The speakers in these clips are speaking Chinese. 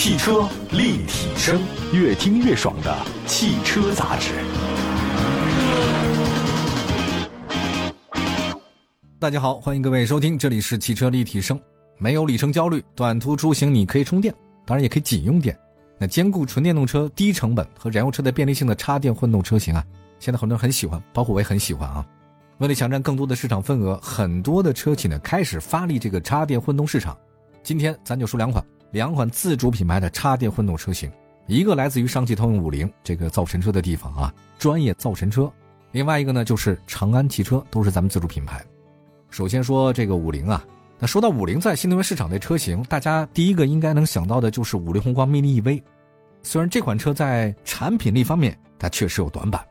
汽车立体声，越听越爽的汽车杂志。大家好，欢迎各位收听，这里是汽车立体声。没有里程焦虑，短途出行你可以充电，当然也可以仅用电。那兼顾纯电动车低成本和燃油车的便利性的插电混动车型啊，现在很多人很喜欢，包括我也很喜欢啊。为了抢占更多的市场份额，很多的车企呢开始发力这个插电混动市场。今天咱就说两款，两款自主品牌的插电混动车型，一个来自于上汽通用五菱这个造神车的地方啊，专业造神车；另外一个呢就是长安汽车，都是咱们自主品牌。首先说这个五菱啊。那说到五菱在新能源市场的车型，大家第一个应该能想到的就是五菱宏光 mini EV。虽然这款车在产品力方面它确实有短板，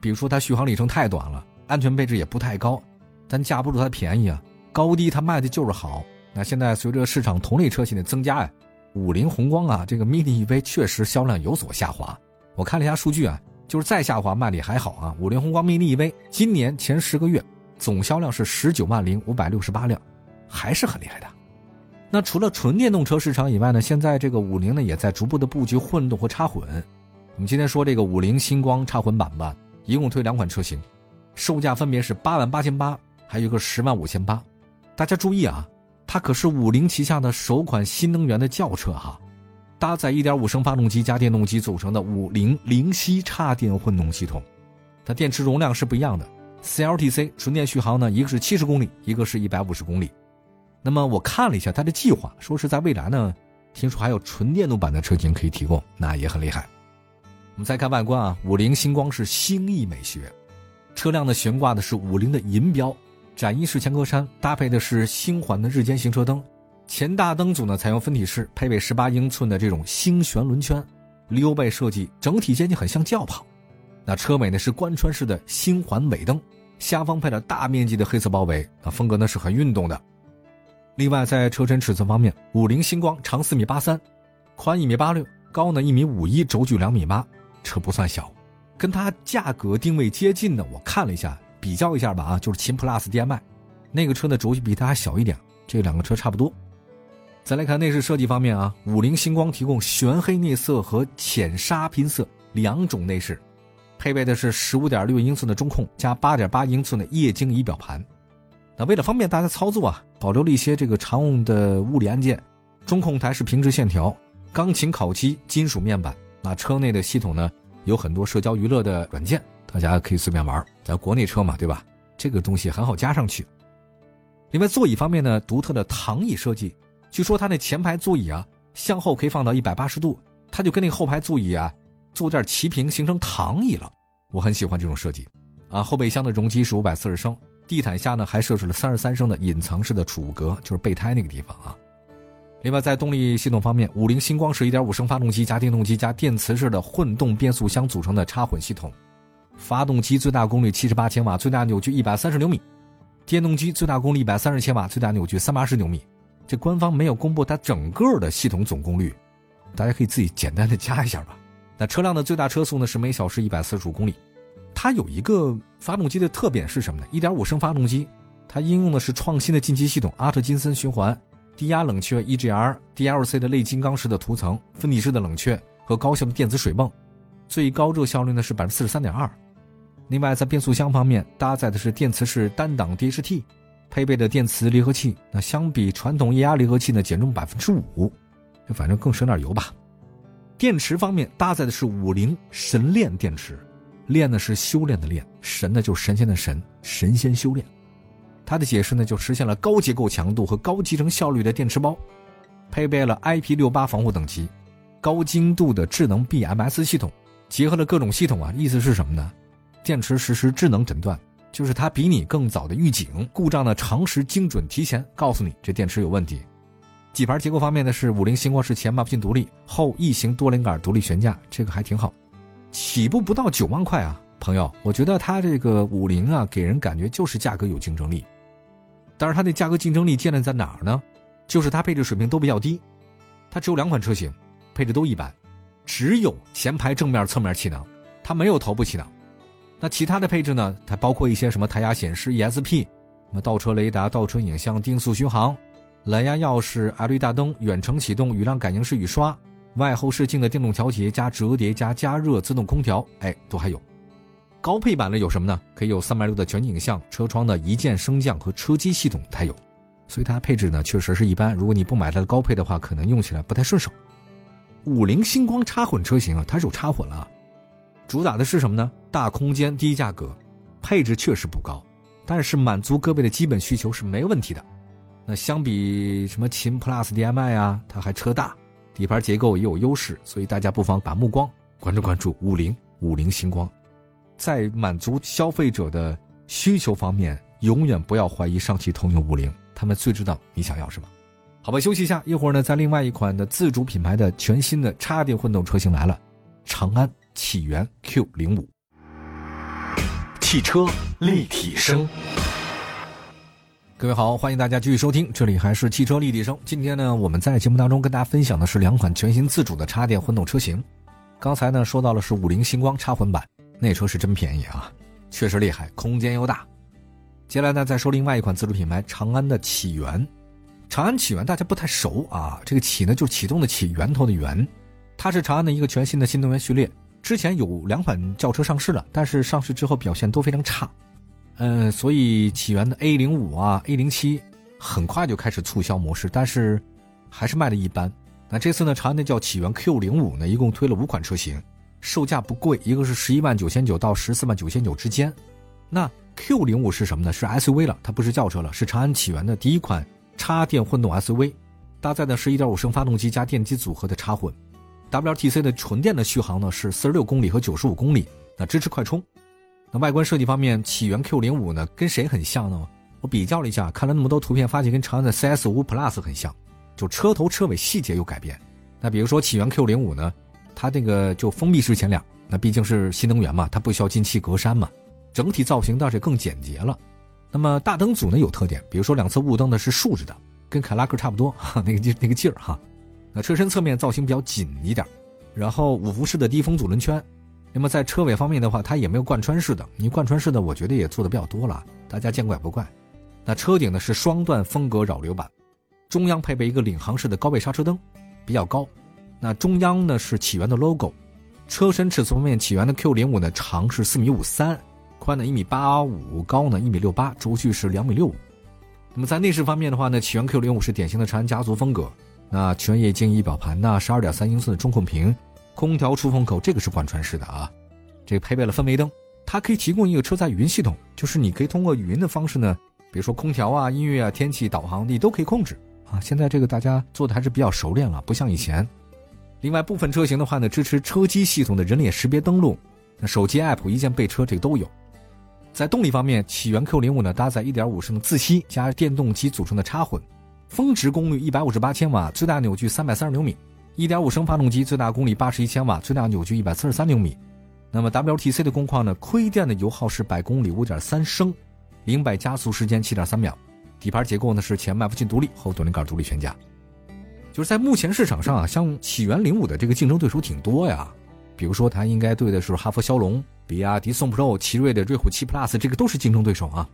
比如说它续航里程太短了，安全配置也不太高，但架不住它便宜啊，高低它卖的就是好。那现在随着市场同类车型的增加呀，五菱宏光啊这个 mini EV 确实销量有所下滑。我看了一下数据啊，就是再下滑卖的还好啊。五菱宏光 mini EV 今年前十个月总销量是十九万零五百六十八辆。还是很厉害的。那除了纯电动车市场以外呢，现在这个五菱呢也在逐步的布局混动和插混。我们今天说这个五菱星光插混版吧，一共推两款车型，售价分别是八万八千八，还有一个十万五千八。大家注意啊，它可是五菱旗下的首款新能源的轿车哈，搭载1.5升发动机加电动机组成的五菱灵犀插电混动系统，它电池容量是不一样的，CLTC 纯电续航呢，一个是七十公里，一个是一百五十公里。那么我看了一下它的计划，说是在未来呢，听说还有纯电动版的车型可以提供，那也很厉害。我们再看外观啊，五菱星光是星意美学，车辆的悬挂的是五菱的银标，展翼式前格栅搭配的是星环的日间行车灯，前大灯组呢采用分体式，配备十八英寸的这种星旋轮圈，溜背设计，整体间距很像轿跑。那车尾呢是贯穿式的星环尾灯，下方配了大面积的黑色包围，那风格呢是很运动的。另外，在车身尺寸方面，五菱星光长四米八三，宽一米八六，高呢一米五一，轴距两米八，车不算小。跟它价格定位接近的，我看了一下，比较一下吧啊，就是秦 PLUS DM-i，那个车的轴距比它还小一点，这两个车差不多。再来看内饰设计方面啊，五菱星光提供玄黑内色和浅沙拼色两种内饰，配备的是十五点六英寸的中控加八点八英寸的液晶仪表盘。那为了方便大家操作啊，保留了一些这个常用的物理按键，中控台是平直线条，钢琴烤漆金属面板。那车内的系统呢，有很多社交娱乐的软件，大家可以随便玩。咱国内车嘛，对吧？这个东西很好加上去。另外座椅方面呢，独特的躺椅设计，据说它那前排座椅啊，向后可以放到一百八十度，它就跟那后排座椅啊，坐垫齐平，形成躺椅了。我很喜欢这种设计。啊，后备箱的容积是五百四十升。地毯下呢，还设置了三十三升的隐藏式的储物格，就是备胎那个地方啊。另外，在动力系统方面，五菱星光是一点五升发动机加电动机加电磁式的混动变速箱组成的插混系统。发动机最大功率七十八千瓦，最大扭矩一百三十牛米；电动机最大功率一百三十千瓦，最大扭矩三百二十牛米。这官方没有公布它整个的系统总功率，大家可以自己简单的加一下吧。那车辆的最大车速呢是每小时一百四十五公里。它有一个发动机的特点是什么呢？一点五升发动机，它应用的是创新的进气系统阿特金森循环，低压冷却 EGR DLC 的类金刚式的涂层，分体式的冷却和高效的电子水泵，最高热效率呢是百分之四十三点二。另外，在变速箱方面，搭载的是电磁式单档 DHT，配备的电磁离合器，那相比传统液压离合器呢减重百分之五，反正更省点油吧。电池方面，搭载的是五菱神炼电池。炼呢是修炼的炼，神呢就是神仙的神，神仙修炼。它的解释呢就实现了高结构强度和高集成效率的电池包，配备了 IP 六八防护等级，高精度的智能 BMS 系统，结合了各种系统啊，意思是什么呢？电池实时智能诊断，就是它比你更早的预警故障的常识精准提前告诉你这电池有问题。底盘结构方面呢是五菱星光是前麦弗逊独立，后异形多连杆独立悬架，这个还挺好。起步不到九万块啊，朋友，我觉得它这个五菱啊，给人感觉就是价格有竞争力。但是它的价格竞争力建立在哪儿呢？就是它配置水平都比较低，它只有两款车型，配置都一般，只有前排正面、侧面气囊，它没有头部气囊。那其他的配置呢？它包括一些什么胎压显示、ESP，什么倒车雷达、倒车影像、定速巡航、蓝牙钥匙、LED 大灯、远程启动、雨量感应式雨刷。外后视镜的电动调节加折叠加加热自动空调，哎，都还有。高配版的有什么呢？可以有三百六的全景影像，车窗的一键升降和车机系统它有，所以它配置呢确实是一般。如果你不买它的高配的话，可能用起来不太顺手。五菱星光插混车型啊，它是有插混了，主打的是什么呢？大空间低价格，配置确实不高，但是满足各位的基本需求是没问题的。那相比什么秦 PLUS DM-i 啊，它还车大，底盘结构也有优势，所以大家不妨把目光关注关注五菱五菱星光。在满足消费者的需求方面，永远不要怀疑上汽通用五菱，他们最知道你想要什么。好吧，休息一下，一会儿呢，在另外一款的自主品牌的全新的插电混动车型来了，长安起源 Q 零五。汽车立体声，各位好，欢迎大家继续收听，这里还是汽车立体声。今天呢，我们在节目当中跟大家分享的是两款全新自主的插电混动车型。刚才呢，说到了是五菱星光插混版。那车是真便宜啊，确实厉害，空间又大。接下来呢，再说另外一款自主品牌长安的起源。长安起源大家不太熟啊，这个启呢就是启动的启，源头的源。它是长安的一个全新的新能源序列。之前有两款轿车上市了，但是上市之后表现都非常差。呃，所以起源的 A 零五啊、A 零七很快就开始促销模式，但是还是卖的一般。那这次呢，长安的叫起源 Q 零五呢，一共推了五款车型。售价不贵，一个是十一万九千九到十四万九千九之间。那 Q 零五是什么呢？是 SUV 了，它不是轿车了，是长安起源的第一款插电混动 SUV，搭载的是一点五升发动机加电机组合的插混，WTC 的纯电的续航呢是四十六公里和九十五公里，那支持快充。那外观设计方面，起源 Q 零五呢跟谁很像呢？我比较了一下，看了那么多图片，发现跟长安的 CS 五 Plus 很像，就车头车尾细节有改变。那比如说起源 Q 零五呢？它这个就封闭式前脸，那毕竟是新能源嘛，它不需要进气格栅嘛，整体造型倒是更简洁了。那么大灯组呢有特点，比如说两侧雾灯呢是竖着的，跟凯拉克差不多，那个劲那个劲儿哈。那车身侧面造型比较紧一点，然后五辐式的低风阻轮圈。那么在车尾方面的话，它也没有贯穿式的，你贯穿式的我觉得也做的比较多了，大家见怪不怪。那车顶呢是双段风格扰流板，中央配备一个领航式的高倍刹车灯，比较高。那中央呢是起源的 logo，车身尺寸方面，起源的 Q 零五呢长是四米五三，宽呢一米八五，高呢一米六八，轴距是两米六五。那么在内饰方面的话呢，起源 Q 零五是典型的长安家族风格，那全液晶仪表盘呢，十二点三英寸的中控屏，空调出风口这个是贯穿式的啊，这配备了氛围灯，它可以提供一个车载语音系统，就是你可以通过语音的方式呢，比如说空调啊、音乐啊、天气导航，你都可以控制啊。现在这个大家做的还是比较熟练了，不像以前。另外部分车型的话呢，支持车机系统的人脸识别登录，那手机 app 一键备车这个都有。在动力方面，启源 Q 零五呢搭载1.5升自吸加电动机组成的插混，峰值功率158千瓦，最大扭矩330牛米；1.5升发动机最大功率81千瓦，最大扭矩143牛米。那么 WTC 的工况呢，亏电的油耗是百公里5.3升，零百加速时间7.3秒。底盘结构呢是前麦弗逊独立，后多连杆独立悬架。就是在目前市场上啊，像启源零五的这个竞争对手挺多呀，比如说它应该对的是哈弗枭龙、比亚迪宋 Pro、奇瑞的瑞虎七 Plus，这个都是竞争对手啊。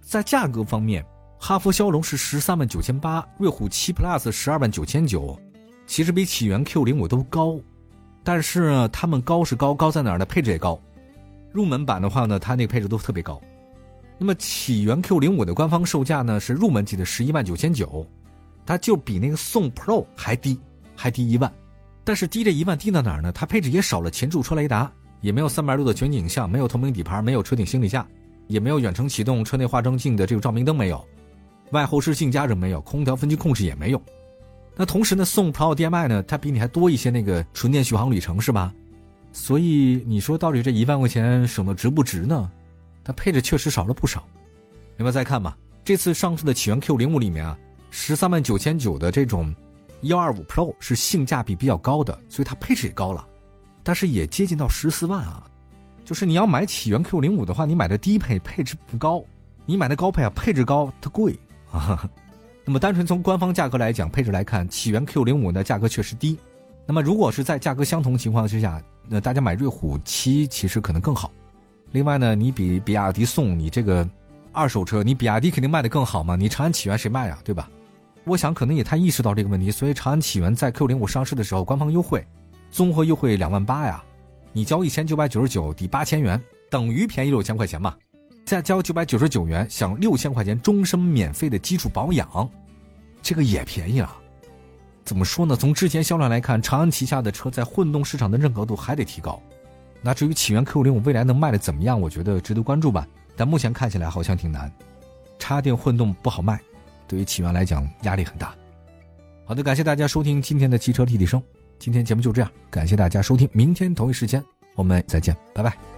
在价格方面，哈弗枭龙是十三万九千八，瑞虎七 Plus 十二万九千九，其实比起源 Q 零五都高，但是呢，他们高是高，高在哪儿呢？配置也高，入门版的话呢，它那个配置都特别高。那么起源 Q 零五的官方售价呢是入门级的十一万九千九。它就比那个宋 Pro 还低，还低一万，但是低这一万低到哪儿呢？它配置也少了前驻车雷达，也没有三百度的全景影像，没有透明底盘，没有车顶行李架，也没有远程启动车内化妆镜的这个照明灯没有，外后视镜加热没有，空调分区控制也没有。那同时呢，宋 Pro DM-i 呢，它比你还多一些那个纯电续航里程是吧？所以你说到底这一万块钱省的值不值呢？它配置确实少了不少。另外再看吧，这次上市的启源 Q 零五里面啊。十三万九千九的这种幺二五 Pro 是性价比比较高的，所以它配置也高了，但是也接近到十四万啊。就是你要买启源 Q 零五的话，你买的低配配置不高，你买的高配啊配置高它贵啊。那么单纯从官方价格来讲，配置来看，启源 Q 零五的价格确实低。那么如果是在价格相同情况之下，那大家买瑞虎七其实可能更好。另外呢，你比比亚迪宋，你这个二手车，你比亚迪肯定卖的更好嘛？你长安启源谁卖啊？对吧？我想可能也他意识到这个问题，所以长安启源在 Q 零五上市的时候，官方优惠，综合优惠两万八呀，你交一千九百九十九抵八千元，等于便宜六千块钱嘛，再交九百九十九元享六千块钱终身免费的基础保养，这个也便宜了。怎么说呢？从之前销量来看，长安旗下的车在混动市场的认可度还得提高。那至于启源 Q 五零五未来能卖的怎么样，我觉得值得关注吧。但目前看起来好像挺难，插电混动不好卖。对于启源来讲，压力很大。好的，感谢大家收听今天的汽车立体声。今天节目就这样，感谢大家收听，明天同一时间我们再见，拜拜。